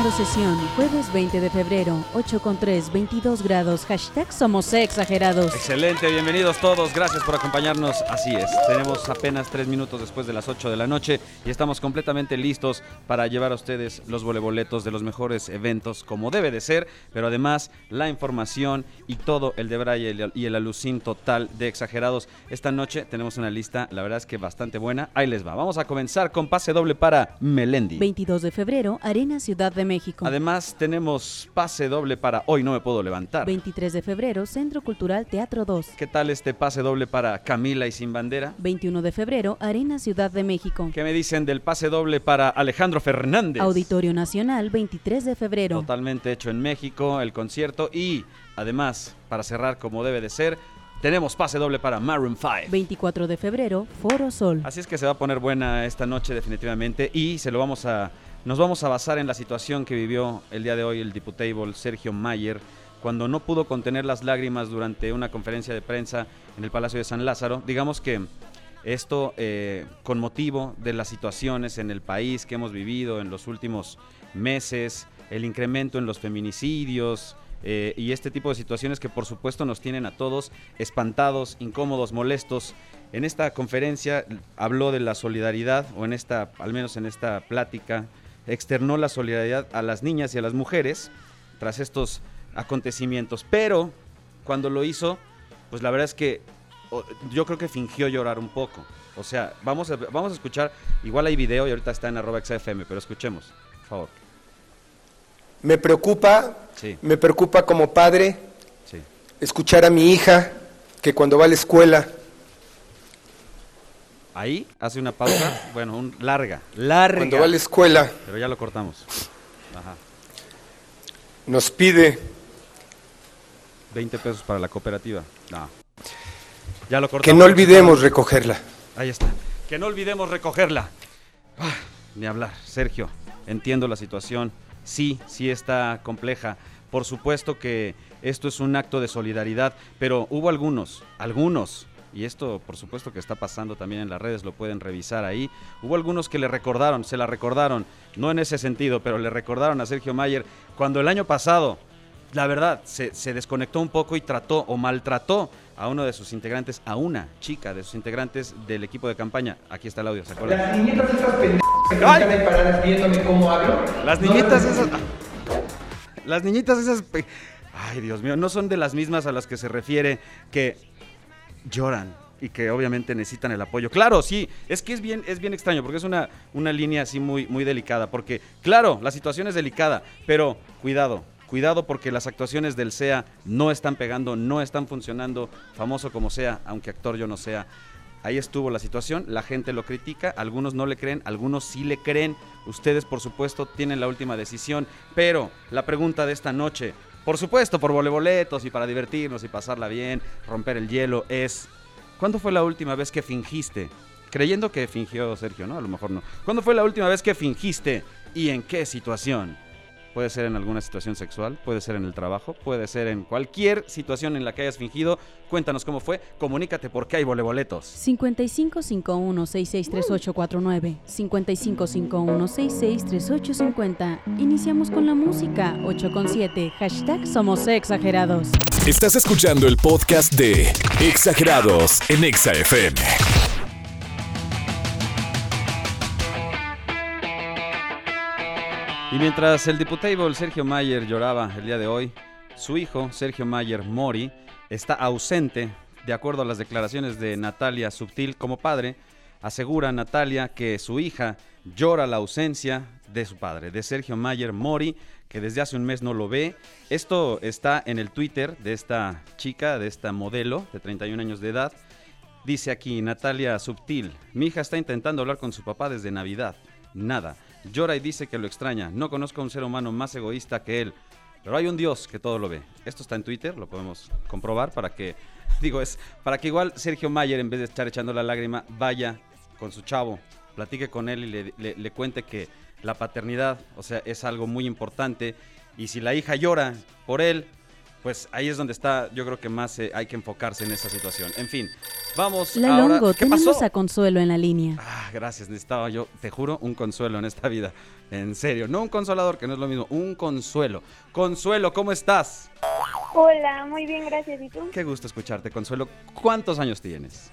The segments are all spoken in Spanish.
Iniciando sesión, jueves 20 de febrero, 8 con 3, 22 grados, hashtag somos exagerados. Excelente, bienvenidos todos, gracias por acompañarnos. Así es, tenemos apenas tres minutos después de las 8 de la noche y estamos completamente listos para llevar a ustedes los voleboletos de los mejores eventos como debe de ser, pero además la información y todo el de Braille y el alucín total de exagerados. Esta noche tenemos una lista, la verdad es que bastante buena. Ahí les va, vamos a comenzar con pase doble para Melendi. 22 de febrero, Arena Ciudad de México. Además tenemos pase doble para Hoy no me puedo levantar. 23 de febrero, Centro Cultural Teatro 2. ¿Qué tal este pase doble para Camila y Sin Bandera? 21 de febrero, Arena Ciudad de México. ¿Qué me dicen del pase doble para Alejandro Fernández? Auditorio Nacional, 23 de febrero. Totalmente hecho en México, el concierto y además, para cerrar como debe de ser, tenemos pase doble para Maroon 5. 24 de febrero, Foro Sol. Así es que se va a poner buena esta noche definitivamente y se lo vamos a nos vamos a basar en la situación que vivió el día de hoy el diputable Sergio Mayer cuando no pudo contener las lágrimas durante una conferencia de prensa en el Palacio de San Lázaro. Digamos que esto eh, con motivo de las situaciones en el país que hemos vivido en los últimos meses, el incremento en los feminicidios, eh, y este tipo de situaciones que por supuesto nos tienen a todos espantados, incómodos, molestos. En esta conferencia habló de la solidaridad, o en esta, al menos en esta plática, externó la solidaridad a las niñas y a las mujeres tras estos acontecimientos. Pero cuando lo hizo, pues la verdad es que yo creo que fingió llorar un poco. O sea, vamos a, vamos a escuchar, igual hay video y ahorita está en arroba XFM, pero escuchemos, por favor. Me preocupa, Sí. me preocupa como padre Sí. escuchar a mi hija que cuando va a la escuela Ahí hace una pausa, bueno, un, larga, larga. Cuando va a la escuela Pero ya lo cortamos. Ajá. nos pide 20 pesos para la cooperativa. No. Ya lo cortamos. que no olvidemos recogerla. Ahí está. Que no olvidemos recogerla. Ah, ni hablar. Sergio, entiendo la situación. Sí, sí está compleja. Por supuesto que esto es un acto de solidaridad, pero hubo algunos, algunos, y esto por supuesto que está pasando también en las redes, lo pueden revisar ahí. Hubo algunos que le recordaron, se la recordaron, no en ese sentido, pero le recordaron a Sergio Mayer cuando el año pasado, la verdad, se, desconectó un poco y trató o maltrató a uno de sus integrantes, a una chica de sus integrantes del equipo de campaña. Aquí está el audio, ¿se acuerdan? Ay. están ahí paradas viéndome cómo hablo. Las no niñitas las- esas. Las niñitas esas. Ay, Dios mío, no son de las mismas a las que se refiere que lloran y que obviamente necesitan el apoyo. Claro, sí, es que es bien, es bien extraño porque es una, una línea así muy, muy delicada. Porque, claro, la situación es delicada, pero cuidado. Cuidado porque las actuaciones del SEA no están pegando, no están funcionando, famoso como sea, aunque actor yo no sea. Ahí estuvo la situación, la gente lo critica, algunos no le creen, algunos sí le creen. Ustedes, por supuesto, tienen la última decisión. Pero la pregunta de esta noche, por supuesto, por voleboletos y para divertirnos y pasarla bien, romper el hielo, es: ¿cuándo fue la última vez que fingiste? Creyendo que fingió Sergio, ¿no? A lo mejor no. ¿Cuándo fue la última vez que fingiste y en qué situación? Puede ser en alguna situación sexual, puede ser en el trabajo, puede ser en cualquier situación en la que hayas fingido. Cuéntanos cómo fue, comunícate porque hay voleboletos. 5551-663849. 5551-663850. Iniciamos con la música. 8 con 7. Hashtag somos exagerados. Estás escuchando el podcast de Exagerados en Exa Y mientras el diputado Sergio Mayer lloraba el día de hoy, su hijo, Sergio Mayer Mori, está ausente, de acuerdo a las declaraciones de Natalia Subtil como padre. Asegura Natalia que su hija llora la ausencia de su padre, de Sergio Mayer Mori, que desde hace un mes no lo ve. Esto está en el Twitter de esta chica, de esta modelo de 31 años de edad. Dice aquí Natalia Subtil, mi hija está intentando hablar con su papá desde Navidad. Nada. Llora y dice que lo extraña. No conozco a un ser humano más egoísta que él. Pero hay un Dios que todo lo ve. Esto está en Twitter, lo podemos comprobar para que digo, es para que igual Sergio Mayer, en vez de estar echando la lágrima, vaya con su chavo, platique con él y le, le- le cuente que la paternidad, o sea, es algo muy importante. Y si la hija llora por él, pues ahí es donde está, yo creo que más eh, hay que enfocarse en esa situación. En fin, vamos La ahora. Longo, ¿Qué tenemos pasó? a Consuelo en la línea. Ah, gracias, necesitaba yo, te juro, un consuelo en esta vida. En serio, no un consolador, que no es lo mismo, un consuelo. Consuelo, ¿cómo estás? Hola, muy bien, gracias. ¿Y tú? Qué gusto escucharte, Consuelo. ¿Cuántos años tienes?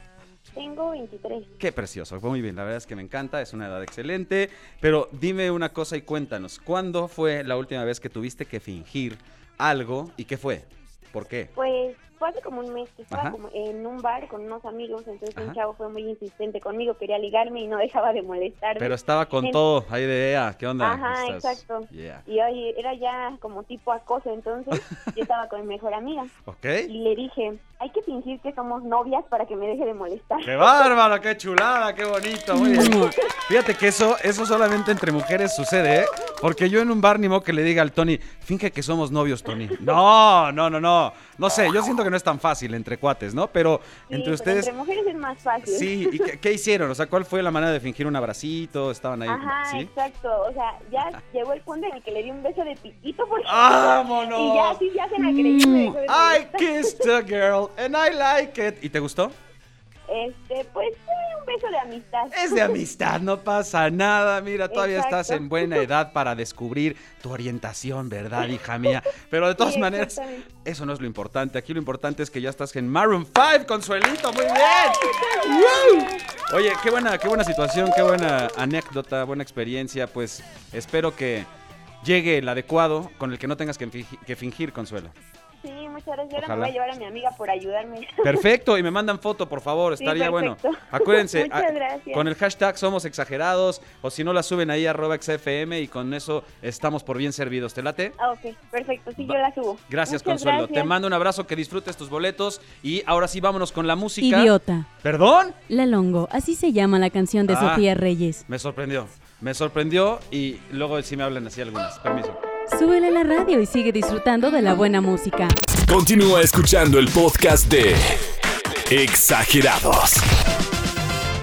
Tengo 23. Qué precioso, muy bien, la verdad es que me encanta, es una edad excelente. Pero dime una cosa y cuéntanos, ¿cuándo fue la última vez que tuviste que fingir algo y qué fue? ¿Por qué? Pues fue hace como un mes que estaba Ajá. como en un bar con unos amigos, entonces Ajá. un chavo fue muy insistente conmigo, quería ligarme y no dejaba de molestarme. Pero estaba con todo ahí de EA, ¿qué onda? Ajá, ¿Estás? exacto. Yeah. Y hoy era ya como tipo acoso, entonces yo estaba con mi mejor amiga ¿Ok? y le dije, hay que fingir que somos novias para que me deje de molestar. ¡Qué bárbaro! ¡Qué chulada! ¡Qué bonito! Muy bien. Mua. Fíjate que eso, eso solamente entre mujeres sucede, ¿eh? Porque yo en un bar ni modo que le diga al Tony, finge que somos novios, Tony. No, no, no, no. No sé, yo siento que no es tan fácil entre cuates, ¿no? Pero Sí, entre pero ustedes... Entre mujeres es más fácil. Sí, ¿y qué, qué hicieron? O sea, ¿cuál fue la manera de fingir un abracito? ¿Estaban ahí? Ajá, ¿Sí? exacto. O sea, ya llegó el punto en el que le di un beso de piquito porque... ¡Vámonos! Y ya sí se hacen la dejó de I kissed a girl and I like it. ¿Y te gustó? Este, pues un beso de amistad. Es de amistad, no pasa nada. Mira, todavía Exacto. estás en buena edad para descubrir tu orientación, ¿verdad, hija mía? Pero de todas Sí, maneras, eso no es lo importante. Aquí lo importante es que ya estás en Maroon 5, Consuelito. Muy bien. ¡Woo! Oye, qué buena, qué buena situación, qué buena anécdota, buena experiencia. Pues espero que llegue el adecuado con el que no tengas que fingir, Consuelo. Sí, muchas gracias. Ojalá. me voy a llevar a mi amiga por ayudarme. Perfecto, y me mandan foto, por favor, Sí, estaría bueno. Acuérdense, Muchas a- gracias. con el hashtag somos exagerados, o si no la suben ahí arroba XFM y con eso estamos por bien servidos. ¿Te late? Ah, ok, perfecto. Sí, Va- yo la subo. Gracias, Muchas Consuelo. gracias. Te mando un abrazo, que disfrutes tus boletos y ahora sí vámonos con la música. Idiota. ¿Perdón? La Longo, así se llama la canción de Ah. Sofía Reyes. Me sorprendió, me sorprendió y luego sí me hablan así algunas. Permiso. Súbele a la radio y sigue disfrutando de la buena música. Continúa escuchando el podcast de Exagerados.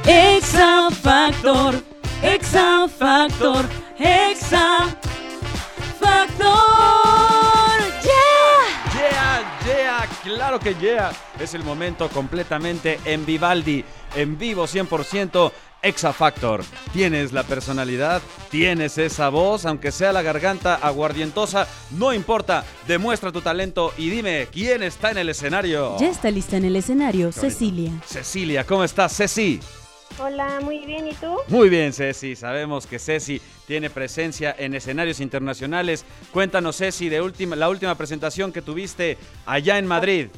Exa Factor, Exa Factor, Exa Factor. Claro que yeah. Es el momento completamente en Vivaldi, en vivo 100%. Exa Factor. Tienes la personalidad, tienes esa voz, aunque sea la garganta aguardientosa, no importa, demuestra tu talento y dime quién está en el escenario. Ya está lista en el escenario. Cecilia. Cecilia, ¿cómo estás, Ceci? Hola, muy bien. ¿Y tú? Muy bien, Ceci. Sabemos que Ceci tiene presencia en escenarios internacionales. Cuéntanos, Ceci, de última, la última presentación que tuviste allá en Madrid.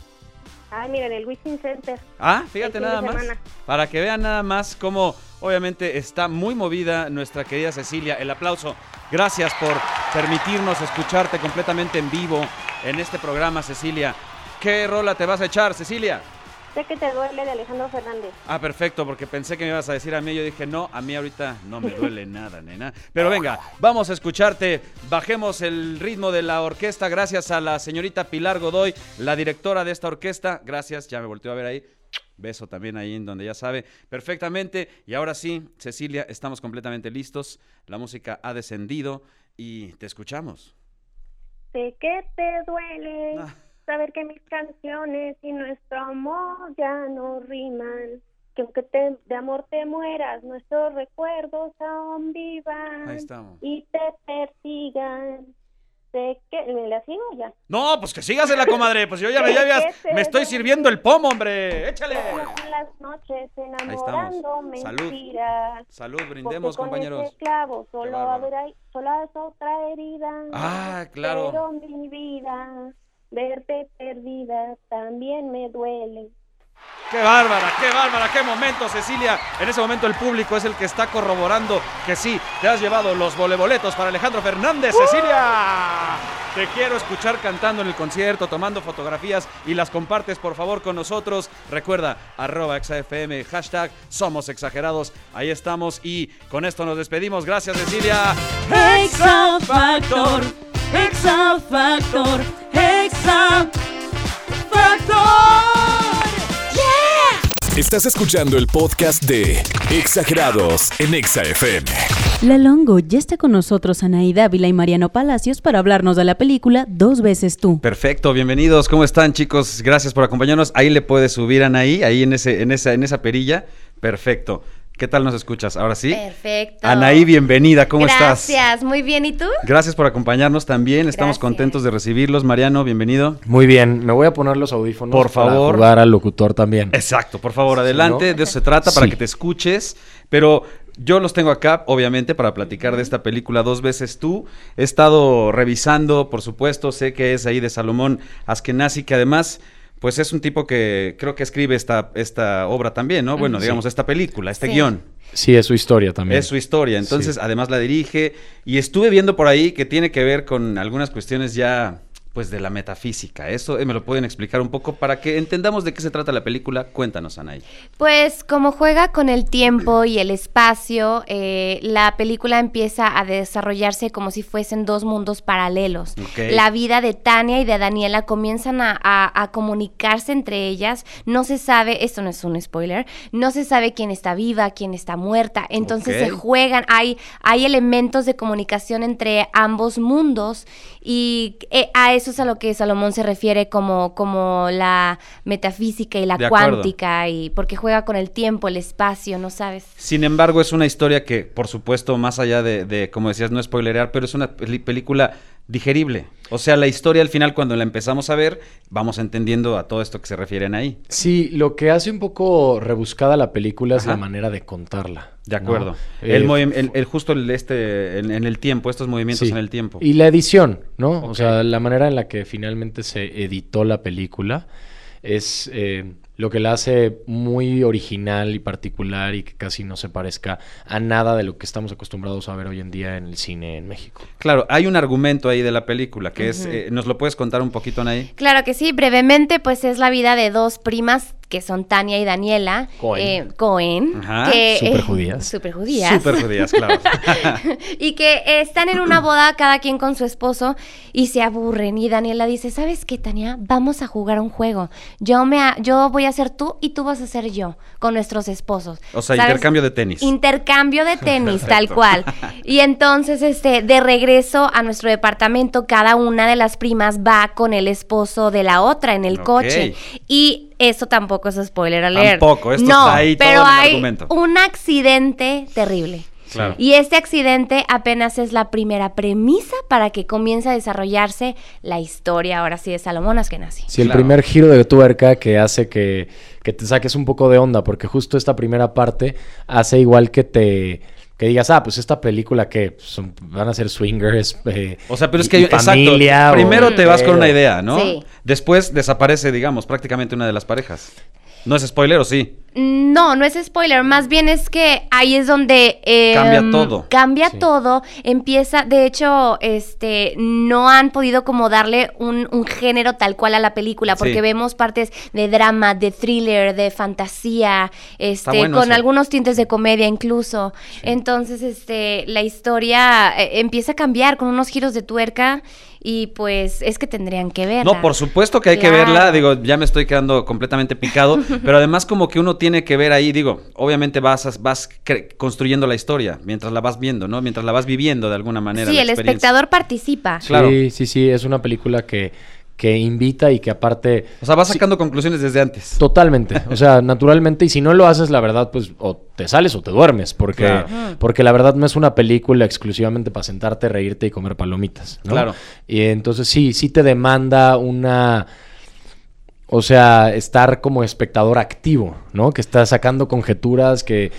Ah, mira, en el Wishing Center. Ah, fíjate fin nada más. semana. Para que vean nada más cómo obviamente está muy movida nuestra querida Cecilia. El aplauso. Gracias por permitirnos escucharte completamente en vivo en este programa, Cecilia. ¿Qué rola te vas a echar, Cecilia? Sé que te duele de Alejandro Fernández. Ah, perfecto, porque pensé que me ibas a decir a mí. Yo dije, no, a mí ahorita no me duele nada, nena. Pero venga, vamos a escucharte. Bajemos el ritmo de la orquesta gracias a la señorita Pilar Godoy, la directora de esta orquesta. Gracias, ya me volteó a ver ahí. Beso también ahí en donde ya sabe perfectamente. Y ahora sí, Cecilia, estamos completamente listos. La música ha descendido y te escuchamos. Sé que te duele Ah. Saber que mis canciones y nuestro amor ya no riman. Que aunque te- de amor te mueras, nuestros recuerdos aún vivan Ahí estamos. y te persigan. Sé que... ¿Me la sigo ya? No, pues que sígasela, comadre. Pues yo ya me, ya me estoy sirviendo el pomo, hombre. Échale. Las noches enamorándome Salud. mentiras. Salud, Porque brindemos, con compañeros. ese clavo solo habrá, solo otra herida. Ah, claro. Pero mi vida, verte perdida también me duele. Qué bárbara, qué bárbara, qué momento, Cecilia. En ese momento el público es el que está corroborando que sí, te has llevado los voleboletos para Alejandro Fernández, Cecilia. Te quiero escuchar cantando en el concierto, tomando fotografías y las compartes por favor con nosotros. Recuerda, arroba exafm, hashtag somos exagerados. Ahí estamos y con esto nos despedimos. Gracias, Cecilia. Exa Factor, Exa Factor, Exa Factor. Estás escuchando el podcast de Exagerados en Exa FM. La Longo ya está con nosotros Anaí Dávila y Mariano Palacios para hablarnos de la película Dos veces tú. Perfecto, bienvenidos. ¿Cómo están, chicos? Gracias por acompañarnos. Ahí le puedes subir a Anaí, ahí en ese, en esa, en esa perilla. Perfecto. ¿Qué tal nos escuchas? Ahora sí. Perfecto. Anaí, bienvenida. ¿Cómo estás? Gracias, muy bien. ¿Y tú? Gracias por acompañarnos también. Estamos Gracias. contentos de recibirlos. Mariano, bienvenido. Muy bien, me voy a poner los audífonos Por favor. para jugar al locutor también. Exacto, por favor, Sí, adelante. ¿no? De eso se trata, para Sí. que te escuches. Pero yo los tengo acá, obviamente, para platicar de esta película dos veces tú. He estado revisando, por supuesto, sé que es ahí de Salomón Askenazi, que además, pues es un tipo que creo que escribe esta, esta obra también, ¿no? Bueno, Sí. digamos, esta película, este Sí. guion. Sí, es su historia también. Es su historia. Entonces, Sí. además la dirige. Y estuve viendo por ahí que tiene que ver con algunas cuestiones ya, pues, de la metafísica. Eso eh, me lo pueden explicar un poco para que entendamos de qué se trata la película. Cuéntanos, Anaí. Pues como juega con el tiempo y el espacio, eh, la película empieza a desarrollarse como si fuesen dos mundos paralelos. La vida de Tania y de Daniela comienzan a, a- a comunicarse entre ellas. No se sabe, esto no es un spoiler, no se sabe quién está viva, quién está muerta. Entonces se juegan, hay, hay elementos de comunicación entre ambos mundos y eh, a eso es a lo que Salomón se refiere como, como la metafísica y la De acuerdo. cuántica y porque juega con el tiempo, el espacio, ¿no sabes? Sin embargo, es una historia que, por supuesto, más allá de, de, como decías, no spoilerear, pero es una peli- película digerible. O sea, la historia al final, cuando la empezamos a ver, vamos entendiendo a todo esto que se refieren ahí. Sí, lo que hace un poco rebuscada la película es la manera de contarla. De acuerdo. Eh, el, movim- el- el- justo el, este, en, en el tiempo, estos movimientos sí. en el tiempo. Y la edición, ¿no? O sea, la manera en la que finalmente se editó la película es eh, lo que la hace muy original y particular y que casi no se parezca a nada de lo que estamos acostumbrados a ver hoy en día en el cine en México. Claro, hay un argumento ahí de la película que es, eh, ¿nos lo puedes contar un poquito, Anaí? Claro que sí, brevemente, pues es la vida de dos primas que son Tania y Daniela Cohen. eh, Cohen, Ajá. que Súper judías. súper judías. Súper judías, claro. y que eh, están en una boda cada quien con su esposo y se aburren y Daniela dice, ¿sabes qué, Tania? Vamos a jugar un juego. Yo me yo voy a ser tú y tú vas a ser yo con nuestros esposos. O sea, ¿Sabes? intercambio de tenis. Intercambio de tenis, tal cual. Y entonces, este, de regreso a nuestro departamento, cada una de las primas va con el esposo de la otra en el coche. Y eso tampoco es spoiler alert. Tampoco, esto no, está ahí todo pero en el hay argumento. un accidente terrible. Claro. Y este accidente apenas es la primera premisa para que comience a desarrollarse la historia, ahora sí, de Salomón Askenazi. Sí, el Claro. primer giro de tuerca que hace que, que te saques un poco de onda, porque justo esta primera parte hace igual que te que digas, ah, pues esta película que son, van a ser swingers. eh, O sea, pero es que, y exacto, o- primero te vas con una idea, ¿no? Sí. Después desaparece, digamos, prácticamente una de las parejas. ¿No es spoiler o sí? No, no es spoiler, más bien es que ahí es donde eh, Cambia todo. Cambia Sí. todo, empieza, de hecho, este, no han podido como darle un, un género tal cual a la película, porque Sí. vemos partes de drama, de thriller, de fantasía, este, bueno con eso. algunos tintes de comedia incluso. Entonces, este, la historia eh, empieza a cambiar con unos giros de tuerca y pues es que tendrían que verla. No, por supuesto que hay que verla. Digo, ya me estoy quedando completamente picado. pero además, como que uno tiene que ver ahí, digo, obviamente vas, construyendo la historia mientras la vas viendo, ¿no? Mientras la vas viviendo de alguna manera. Sí, la el espectador participa. Claro. Sí, sí, sí, es una película que, que invita y que aparte... O sea, vas Sí. sacando conclusiones desde antes. Totalmente, o sea, naturalmente, y si no lo haces, la verdad, pues o te sales o te duermes, porque, Claro. porque la verdad no es una película exclusivamente para sentarte, reírte y comer palomitas, ¿no? Claro. Y entonces sí, sí te demanda una, o sea, estar como espectador activo, ¿no? Que estás sacando conjeturas, que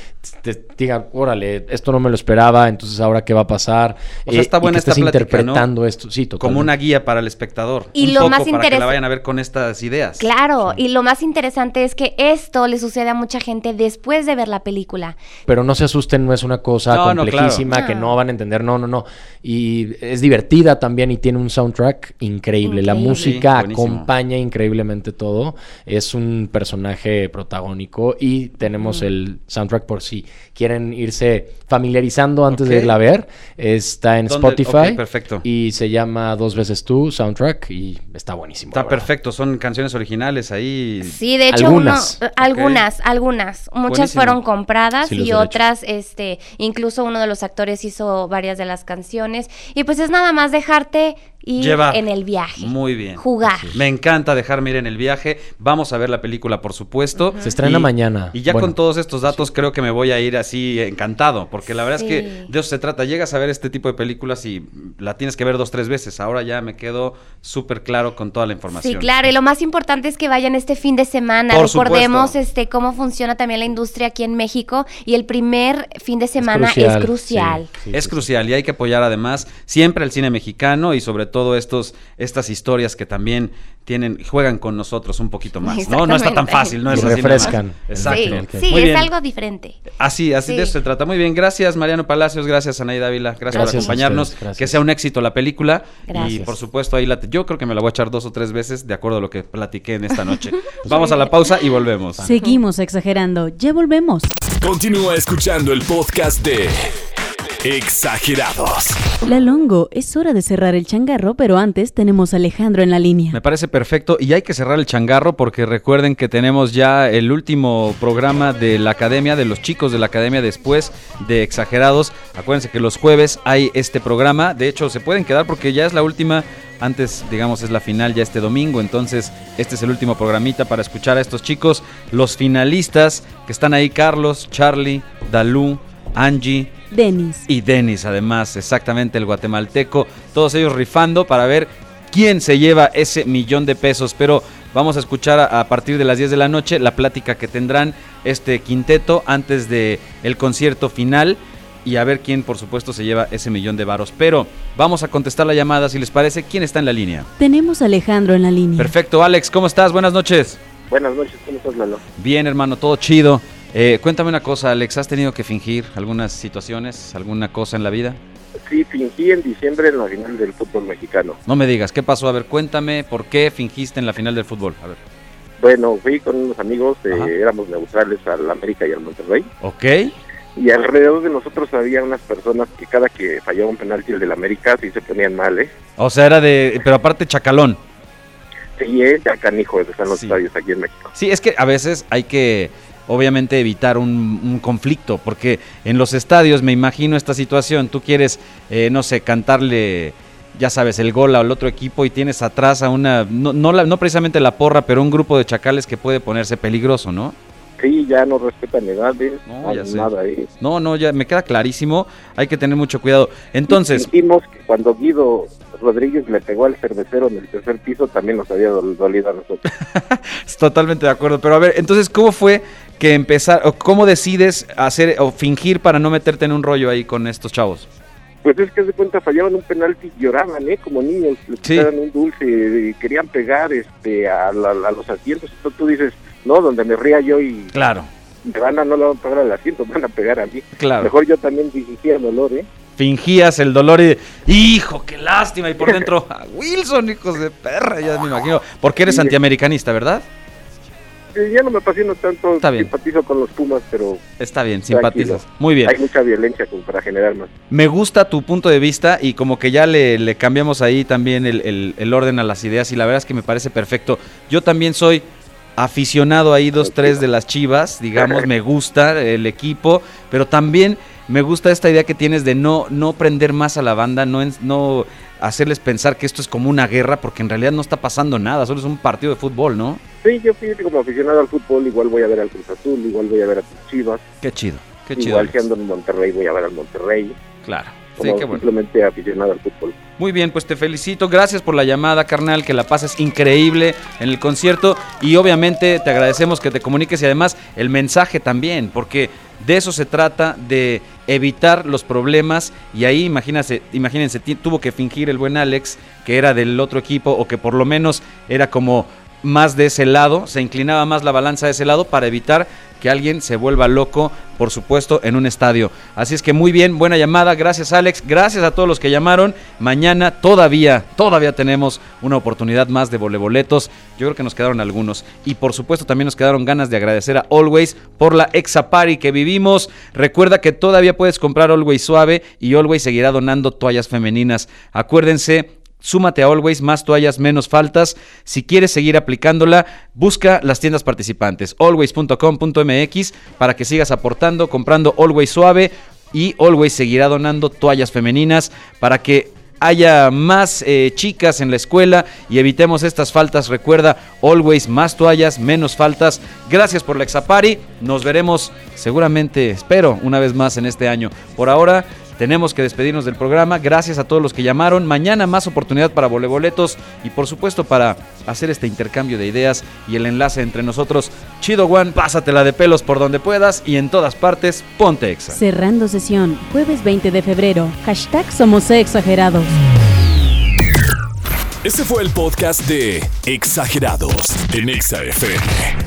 te digan, órale, esto no me lo esperaba, entonces ahora qué va a pasar. O sea, está y buena que esta estés plática, ¿no? interpretando esto, sí, totalmente. Como una guía para el espectador. Y Un lo poco más para que la vayan a ver con estas ideas. Claro, y lo más interesante es que esto le sucede a mucha gente después de ver la película. Pero no se asusten, no es una cosa No, no, complejísima claro. que No. van a entender, no, no, no. Y es divertida también y tiene un soundtrack increíble. La música Sí, acompaña increíblemente todo. Es un personaje protagónico único y tenemos el soundtrack por si quieren irse familiarizando antes de irla a ver. Está en ¿Dónde? Spotify perfecto. y se llama Dos veces tú soundtrack y está buenísimo. Está perfecto, son canciones originales ahí. Sí, de hecho, Algunas. uno- eh, algunas, algunas. Muchas Buenísimo. fueron compradas Sí, y otras, este, incluso uno de los actores hizo varias de las canciones. Y pues es nada más dejarte ir Llevar. en el viaje. Muy bien. Jugar. Me encanta dejarme ir en el viaje. Vamos a ver la película, por supuesto. Se estrena mañana. Y ya Bueno. con todos estos datos creo que me voy a ir así encantado, porque la verdad es que de eso se trata. Llegas a ver este tipo de películas y la tienes que ver dos, tres veces. Ahora ya me quedo súper claro con toda la información. Sí, claro, y lo más importante es que vayan este fin de semana. Por Recordemos supuesto. este cómo funciona también la industria aquí en México y el primer fin de semana es crucial, crucial. sí, sí, es sí, crucial y hay que apoyar además siempre el cine mexicano y sobre todo estos estas historias que también tienen juegan con nosotros un poquito más, ¿no? No está tan fácil, no Y es así refrescan. Exacto. Sí, es bien. algo diferente. Así, así de eso se trata. Muy bien, gracias Mariano Palacios, gracias Anaí Dávila, gracias, por Gracias acompañarnos. ustedes, gracias. Que sea un éxito la película y Gracias. por supuesto ahí la yo creo que me la voy a echar dos o tres veces de acuerdo a lo que platiqué en esta noche. Vamos a la pausa y volvemos. Seguimos exagerando. Ya volvemos. Continúa escuchando el podcast de Exagerados. La Longo, es hora de cerrar el changarro, pero antes tenemos a Alejandro en la línea. Me parece perfecto y hay que cerrar el changarro porque recuerden que tenemos ya el último programa de la academia, de los chicos de la academia después de Exagerados. Acuérdense que los jueves hay este programa, de hecho se pueden quedar porque ya es la última, antes digamos es la final ya este domingo, entonces este es el último programita para escuchar a estos chicos, los finalistas que están ahí, Carlos, Charlie, Dalú, Angie, Denis. y Denis, además, exactamente el guatemalteco. Todos ellos rifando para ver quién se lleva ese millón de pesos. Pero vamos a escuchar a, a partir de las 10 de la noche la plática que tendrán este quinteto antes de el concierto final. Y a ver quién, por supuesto, se lleva ese millón de varos. Pero vamos a contestar la llamada, si les parece. ¿Quién está en la línea? Tenemos a Alejandro en la línea. Perfecto, Alex, ¿cómo estás? Buenas noches. Buenas noches, ¿cómo estás, Lalo? Bien, hermano, todo chido. Eh, cuéntame una cosa, Alex, ¿has tenido que fingir algunas situaciones, alguna cosa en la vida? Sí, fingí en diciembre en la final del fútbol mexicano. No me digas, ¿qué pasó? A ver, cuéntame, ¿por qué fingiste en la final del fútbol? A ver. Bueno, fui con unos amigos, eh, éramos neutrales al América y al Monterrey, Ok. y alrededor de nosotros había unas personas que cada que fallaba un penalti el del América sí se ponían mal, ¿eh? O sea, era de... Pero aparte chacalón. Sí, ¿eh? Ya canijo, están los Sí. estadios aquí en México. Sí, es que a veces hay que, obviamente, evitar un, un conflicto, porque en los estadios, me imagino esta situación, tú quieres, eh, no sé, cantarle, ya sabes, el gol al otro equipo y tienes atrás a una, no, no, la- no precisamente la porra, pero un grupo de chacales que puede ponerse peligroso, ¿no? Sí, ya no respetan edades, No, nada, ya nada, ¿eh? No, no, ya me queda clarísimo, hay que tener mucho cuidado. Entonces, Sentimos que cuando Guido Rodríguez le pegó al cervecero en el tercer piso también nos había dol- dolido a nosotros. Totalmente de acuerdo. Pero a ver, entonces, ¿cómo fue que empezar, o cómo decides hacer o fingir para no meterte en un rollo ahí con estos chavos? Pues es que de cuenta fallaban un penalti y lloraban, ¿eh? Como niños, les Sí. un dulce y querían pegar este a, la- a los asientos. Entonces tú dices, no, donde me ría yo y Claro, me van a, no le van a pegar al asiento, van a pegar a mí. claro. Mejor yo también dirigía el dolor, ¿eh? Fingías el dolor y, hijo, qué lástima. Y por dentro, "Ah, Wilson, hijos de perra, ya me imagino. Porque eres Sí. antiamericanista, ¿verdad? Ya no me apasiona tanto, Está bien. simpatizo con los Pumas, pero Está bien, Tranquilo. simpatizas. Muy bien. hay mucha violencia como para generar más. Me gusta tu punto de vista y como que ya le, le cambiamos ahí también el, el- el orden a las ideas y la verdad es que me parece perfecto. Yo también soy aficionado ahí dos, tres de las chivas, digamos, me gusta el equipo, pero también me gusta esta idea que tienes de no, no prender más a la banda, no, no hacerles pensar que esto es como una guerra, porque en realidad no está pasando nada, solo es un partido de fútbol, ¿no? Sí, yo fui como aficionado al fútbol, igual voy a ver al Cruz Azul, igual voy a ver a Chivas, Qué chido, qué chido. igual si Alex. ando en Monterrey voy a ver al Monterrey, Claro, sí, como qué bueno. simplemente aficionado al fútbol. Muy bien, pues te felicito. Gracias por la llamada, carnal. Que la pases increíble en el concierto. Y obviamente te agradecemos que te comuniques y además el mensaje también, porque de eso se trata, de evitar los problemas. Y ahí, imagínense, imagínense tuvo que fingir el buen Alex, que era del otro equipo, o que por lo menos era como más de ese lado, se inclinaba más la balanza de ese lado para evitar que alguien se vuelva loco, por supuesto, en un estadio. Así es que muy bien, buena llamada, gracias Alex, gracias a todos los que llamaron. Mañana todavía, todavía tenemos una oportunidad más de voleboletos. Yo creo que nos quedaron algunos. Y por supuesto también nos quedaron ganas de agradecer a Always por la Exapari que vivimos. Recuerda que todavía puedes comprar Always suave y Always seguirá donando toallas femeninas. Acuérdense, Súmate a Always, más toallas, menos faltas. Si quieres seguir aplicándola, busca las tiendas participantes, always.com.mx, para que sigas aportando, comprando Always suave y Always seguirá donando toallas femeninas para que haya más eh, chicas en la escuela y evitemos estas faltas. Recuerda, always más toallas, menos faltas. Gracias por la Exapari. Nos veremos seguramente, espero, una vez más en este año. Por ahora, tenemos que despedirnos del programa. Gracias a todos los que llamaron. Mañana más oportunidad para voleboletos y por supuesto para hacer este intercambio de ideas y el enlace entre nosotros. Chido One, pásatela de pelos por donde puedas y en todas partes, ponte exa. Cerrando sesión, jueves 20 de febrero. Hashtag Somos Exagerados. Este fue el podcast de Exagerados en Exa FM.